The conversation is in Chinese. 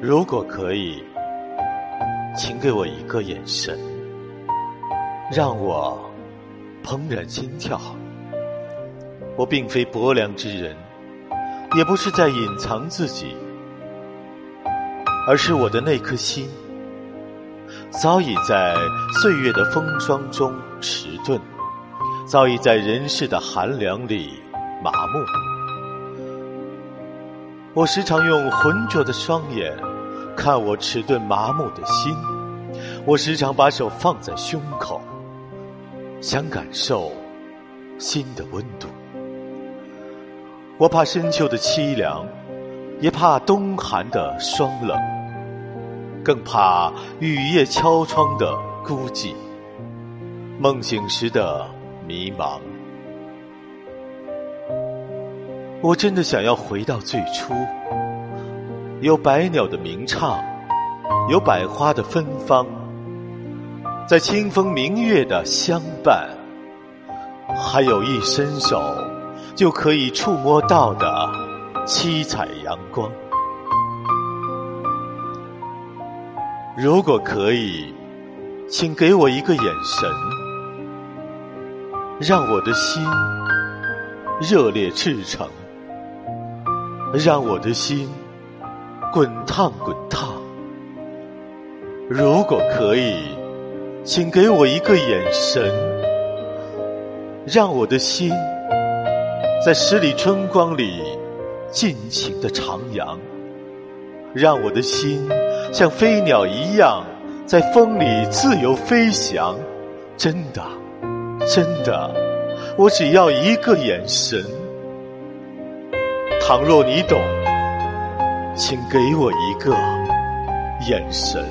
如果可以，请给我一个眼神，让我怦然心跳。我并非薄凉之人，也不是在隐藏自己，而是我的那颗心，早已在岁月的风霜中迟钝，早已在人世的寒凉里麻木。我时常用浑浊的双眼看我迟钝麻木的心，我时常把手放在胸口，想感受心的温度。我怕深秋的凄凉，也怕冬寒的霜冷，更怕雨夜敲窗的孤寂，梦醒时的迷茫。我真的想要回到最初，有百鸟的鸣唱，有百花的芬芳，在清风明月的相伴，还有一伸手就可以触摸到的七彩阳光。如果可以，请给我一个眼神，让我的心热烈赤诚。让我的心滚烫滚烫。如果可以，请给我一个眼神，让我的心在十里春光里尽情的徜徉，让我的心像飞鸟一样在风里自由飞翔。真的，真的，我只要一个眼神。倘若你懂，请给我一个眼神。